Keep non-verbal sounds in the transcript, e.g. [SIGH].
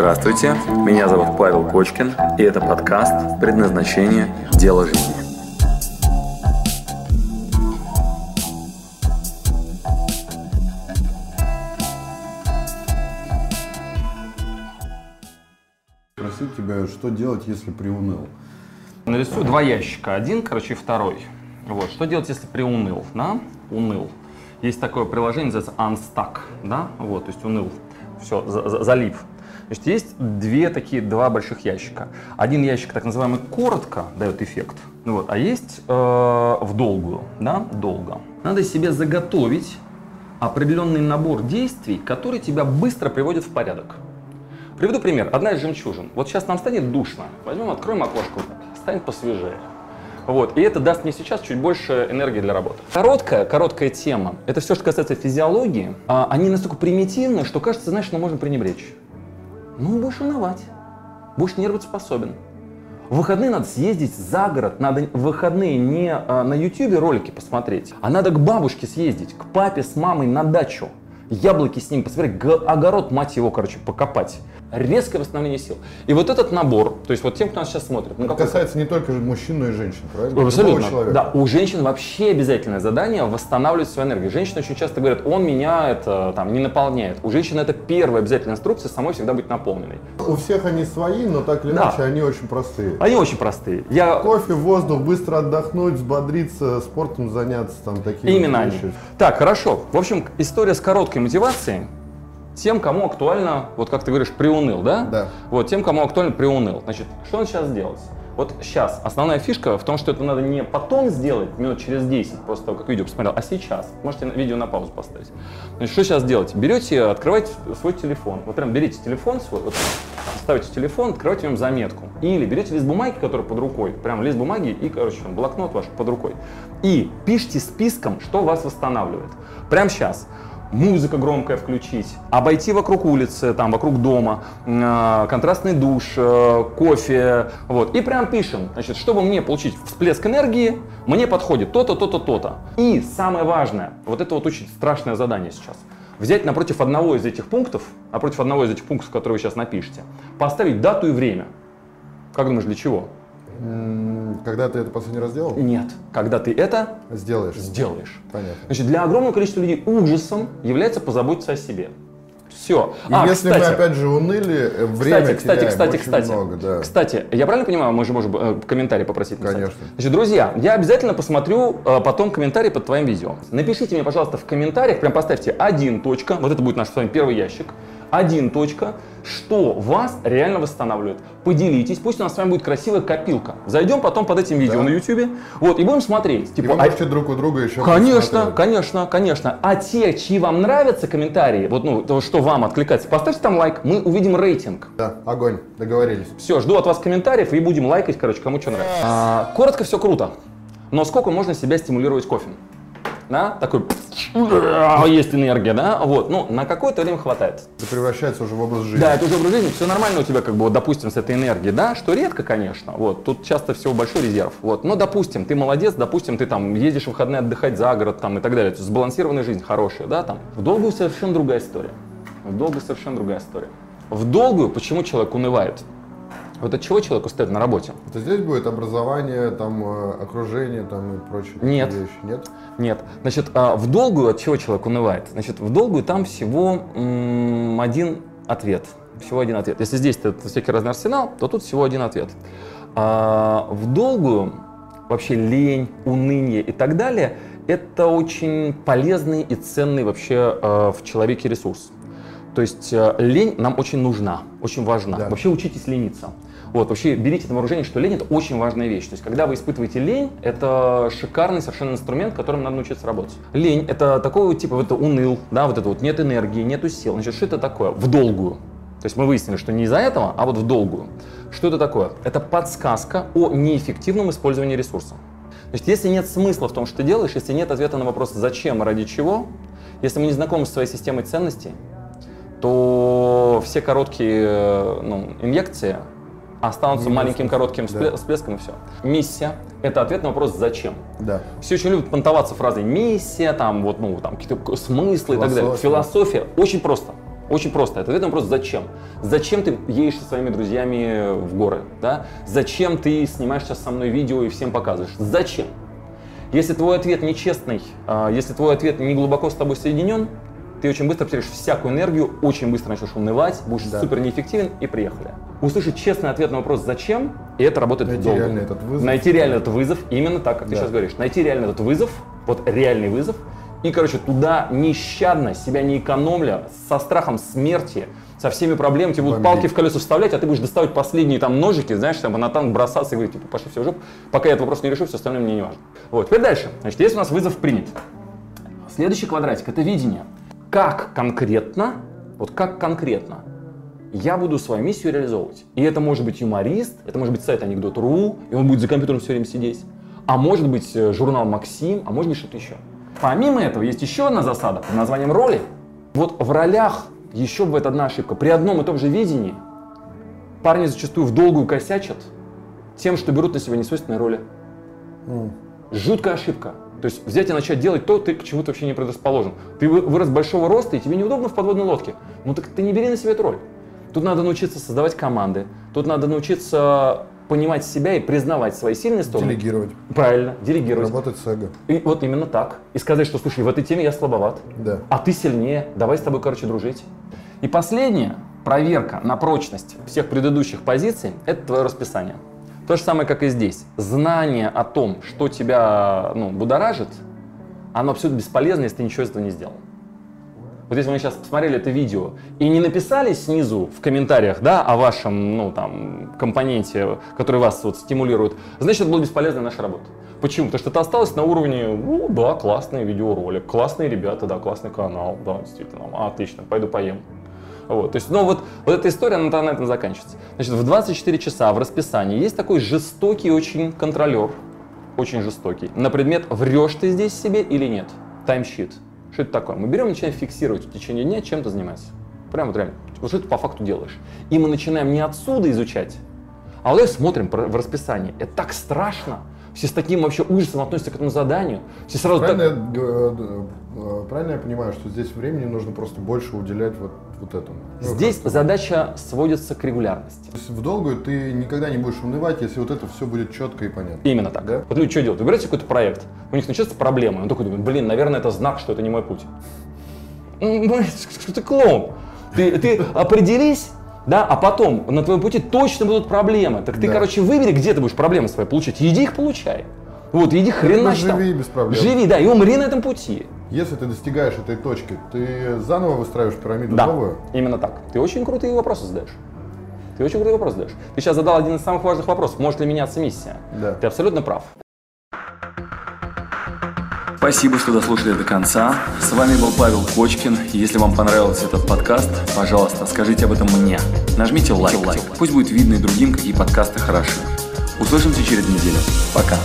Здравствуйте, меня зовут Павел Кочкин, и это подкаст «Предназначение. Дело жизни». Спросить тебя, что делать, если приуныл? Нарисую два ящика. Один, короче, и второй. Вот. Что делать, если приуныл? Да? Уныл. Есть такое приложение, называется Unstuck. Да? Вот, то есть уныл. Все, за, за, залип. Значит, есть две такие, два больших ящика. Один ящик, так называемый, коротко дает эффект, ну вот, а есть э, в долгую, да, долго. Надо себе заготовить определенный набор действий, который тебя быстро приводит в порядок. Приведу пример. Одна из жемчужин. Вот сейчас нам станет душно. Возьмем, откроем окошко, станет посвежее. Вот. И это даст мне сейчас чуть больше энергии для работы. Короткая, короткая тема. Это все, что касается физиологии. А, они настолько примитивны, что кажется, знаешь, ну можно пренебречь. Ну, будешь уновать. Будешь нервоспособен. В выходные надо съездить за город, надо в выходные не а, на ютюбе ролики посмотреть, а надо к бабушке съездить, к папе с мамой на дачу яблоки с ним посмотреть, огород, мать его, короче, покопать. Резкое восстановление сил. И вот этот набор, то есть вот тем, кто нас сейчас смотрит. Ну, Это касается не только мужчин, но и женщин, правильно? Абсолютно. Да, у женщин вообще обязательное задание восстанавливать свою энергию. Женщины очень часто говорят, он меня это там не наполняет. У женщин это первая обязательная инструкция самой всегда быть наполненной. У всех они свои, но так или иначе да. они очень простые. Они очень простые. Я... Кофе, воздух, быстро отдохнуть, взбодриться, спортом заняться, там такие Именно вещи. Они. Так, хорошо. В общем, история с короткой мотивацией тем, кому актуально, вот как ты говоришь, приуныл, да? Да. Вот тем, кому актуально приуныл. Значит, что он сейчас делать? Вот сейчас основная фишка в том, что это надо не потом сделать, минут через 10, после того, как видео посмотрел, а сейчас. Можете видео на паузу поставить. Значит, что сейчас делать? Берете, открываете свой телефон. Вот прям берите телефон свой, вот, ставите телефон, открывайте в нем заметку. Или берете лист бумаги, который под рукой, прям лист бумаги и, короче, блокнот ваш под рукой. И пишите списком, что вас восстанавливает. Прямо сейчас музыка громкая включить, обойти вокруг улицы, там, вокруг дома, э, контрастный душ, э, кофе, вот. И прям пишем, значит, чтобы мне получить всплеск энергии, мне подходит то-то, то-то, то-то. И самое важное, вот это вот очень страшное задание сейчас. Взять напротив одного из этих пунктов, напротив одного из этих пунктов, которые вы сейчас напишете, поставить дату и время. Как думаешь, для чего? Когда ты это последний раз делал? Нет. Когда ты это сделаешь. Сделаешь. Понятно. Значит, для огромного количества людей ужасом является позаботиться о себе. Все. И а, если кстати, мы опять же уныли, э, время кстати, теряем кстати, очень кстати, много, да. Кстати, я правильно понимаю, мы же можем э, комментарий попросить написать? Конечно. Значит, друзья, я обязательно посмотрю э, потом комментарий под твоим видео. Напишите мне, пожалуйста, в комментариях, прям поставьте один точка, вот это будет наш с вами первый ящик, один точка, что вас реально восстанавливает. Поделитесь, пусть у нас с вами будет красивая копилка. Зайдем потом под этим видео да. на YouTube, вот, и будем смотреть. Типа, и вы можете а... друг у друга еще Конечно, посмотреть. конечно, конечно. А те, чьи вам нравятся комментарии, вот, ну, то, что вам откликается, поставьте там лайк, мы увидим рейтинг. Да, огонь, договорились. Все, жду от вас комментариев и будем лайкать, короче, кому что нравится. А, коротко, все круто. Но сколько можно себя стимулировать кофе? Да, такой есть энергия, да, вот, ну, на какое-то время хватает. Это превращается уже в образ жизни. Да, это уже образ жизни, все нормально у тебя, как бы, вот, допустим, с этой энергией, да, что редко, конечно, вот, тут часто всего большой резерв, вот, но, допустим, ты молодец, допустим, ты там едешь в выходные отдыхать за город, там, и так далее, сбалансированная жизнь хорошая, да, там, в долгую совершенно другая история, в долгую совершенно другая история. В долгую почему человек унывает? Вот от чего человек устает на работе? Это здесь будет образование, там, э, окружение там, и прочие Нет. вещи? Нет. Нет. Значит, а, в долгую от чего человек унывает? Значит, в долгую там всего м- один ответ. Всего один ответ. Если здесь это всякий разный арсенал, то тут всего один ответ. А в долгую вообще лень, уныние и так далее – это очень полезный и ценный вообще э, в человеке ресурс. То есть э, лень нам очень нужна, очень важна. Да. Вообще учитесь лениться. Вот, вообще берите на вооружение, что лень это очень важная вещь. То есть, когда вы испытываете лень, это шикарный совершенно инструмент, которым надо научиться работать. Лень это такой типа, вот это уныл, да, вот это вот нет энергии, нету сил. Значит, что это такое? В долгую. То есть мы выяснили, что не из-за этого, а вот в долгую. Что это такое? Это подсказка о неэффективном использовании ресурса. То есть если нет смысла в том, что ты делаешь, если нет ответа на вопрос «зачем» ради чего, если мы не знакомы с своей системой ценностей, то все короткие э, ну, инъекции останутся не маленьким коротким да. всплеском и все. Миссия – это ответ на вопрос «зачем?». Да. Все очень любят понтоваться фразой «миссия», там, вот, ну, там, какие-то смыслы Философия. и так далее. Философия очень просто. Очень просто. Это ответ на вопрос «Зачем?». Зачем ты едешь со своими друзьями в горы? Да? Зачем ты снимаешь сейчас со мной видео и всем показываешь? Зачем? Если твой ответ нечестный, а, если твой ответ не глубоко с тобой соединен, ты очень быстро потеряешь всякую энергию, очень быстро начнешь унывать, будешь да. супер неэффективен и приехали. Услышать честный ответ на вопрос «Зачем?» и это работает Найти долго. реально этот вызов. Найти реально этот вызов, именно так, как да. ты сейчас говоришь. Найти реально этот вызов, вот реальный вызов, и, короче, туда нещадно, себя не экономля, со страхом смерти, со всеми проблемами, тебе будут палки в колеса вставлять, а ты будешь доставать последние там ножики, знаешь, там на танк бросаться и говорить, типа, пошли все в жопу, пока я этот вопрос не решу, все остальное мне не важно. Вот, теперь дальше. Значит, если у нас вызов принят. Следующий квадратик – это видение. Как конкретно, вот как конкретно я буду свою миссию реализовывать. И это может быть юморист, это может быть сайт анекдот.ру, и он будет за компьютером все время сидеть. А может быть э, журнал Максим, а может быть что-то еще. Помимо этого есть еще одна засада под названием роли. Вот в ролях еще бывает одна ошибка. При одном и том же видении парни зачастую в долгую косячат тем, что берут на себя несвойственные роли. Mm. Жуткая ошибка. То есть взять и начать делать то, ты к чему то вообще не предрасположен. Ты вырос большого роста, и тебе неудобно в подводной лодке. Ну так ты не бери на себя эту роль. Тут надо научиться создавать команды. Тут надо научиться понимать себя и признавать свои сильные стороны. Делегировать. Правильно, делегировать. Работать с эго. И вот именно так. И сказать, что, слушай, в этой теме я слабоват, да. а ты сильнее, давай с тобой, короче, дружить. И последнее, проверка на прочность всех предыдущих позиций, это твое расписание. То же самое, как и здесь. Знание о том, что тебя ну, будоражит, оно абсолютно бесполезно, если ты ничего из этого не сделал. Вот если вы сейчас посмотрели это видео и не написали снизу в комментариях, да, о вашем, ну, там, компоненте, который вас вот стимулирует, значит, это была бесполезная наша работа. Почему? Потому что это осталось на уровне, ну, да, классный видеоролик, классные ребята, да, классный канал, да, действительно, отлично, пойду поем. Вот, то есть, ну вот, вот эта история, она на этом заканчивается. Значит, в 24 часа в расписании есть такой жестокий очень контролер, очень жестокий, на предмет, врешь ты здесь себе или нет, таймщит. Что это такое? Мы берем и начинаем фиксировать в течение дня, чем ты занимаешься. Прямо вот реально. Вот что ты по факту делаешь. И мы начинаем не отсюда изучать, а вот смотрим в расписании. Это так страшно. Все с таким вообще ужасом относятся к этому заданию. Все сразу правильно, так... я, э, э, правильно я понимаю, что здесь времени нужно просто больше уделять вот, вот этому? Ну, здесь ну, задача сводится к регулярности. То есть в долгую ты никогда не будешь унывать, если вот это все будет четко и понятно. Именно так. Да? Вот люди что делают? Выбирайте какой-то проект, у них начинается проблема, он такой думает, блин, наверное, это знак, что это не мой путь. [LAUGHS] Что ты клоун? Ты, ты определись, да, а потом на твоем пути точно будут проблемы. Так ты, да. короче, выбери, где ты будешь проблемы свои получать. Иди их получай. Вот, иди хрена Живи там. без проблем. Живи, да, и умри на этом пути. Если ты достигаешь этой точки, ты заново выстраиваешь пирамиду да, новую? именно так. Ты очень крутые вопросы задаешь. Ты очень крутой вопрос задаешь. Ты сейчас задал один из самых важных вопросов. Может ли меняться миссия? Да. Ты абсолютно прав. Спасибо, что дослушали до конца. С вами был Павел Кочкин. Если вам понравился этот подкаст, пожалуйста, скажите об этом мне. Нажмите лайк. лайк. Пусть будет видно и другим, какие подкасты хороши. Услышимся через неделю. Пока.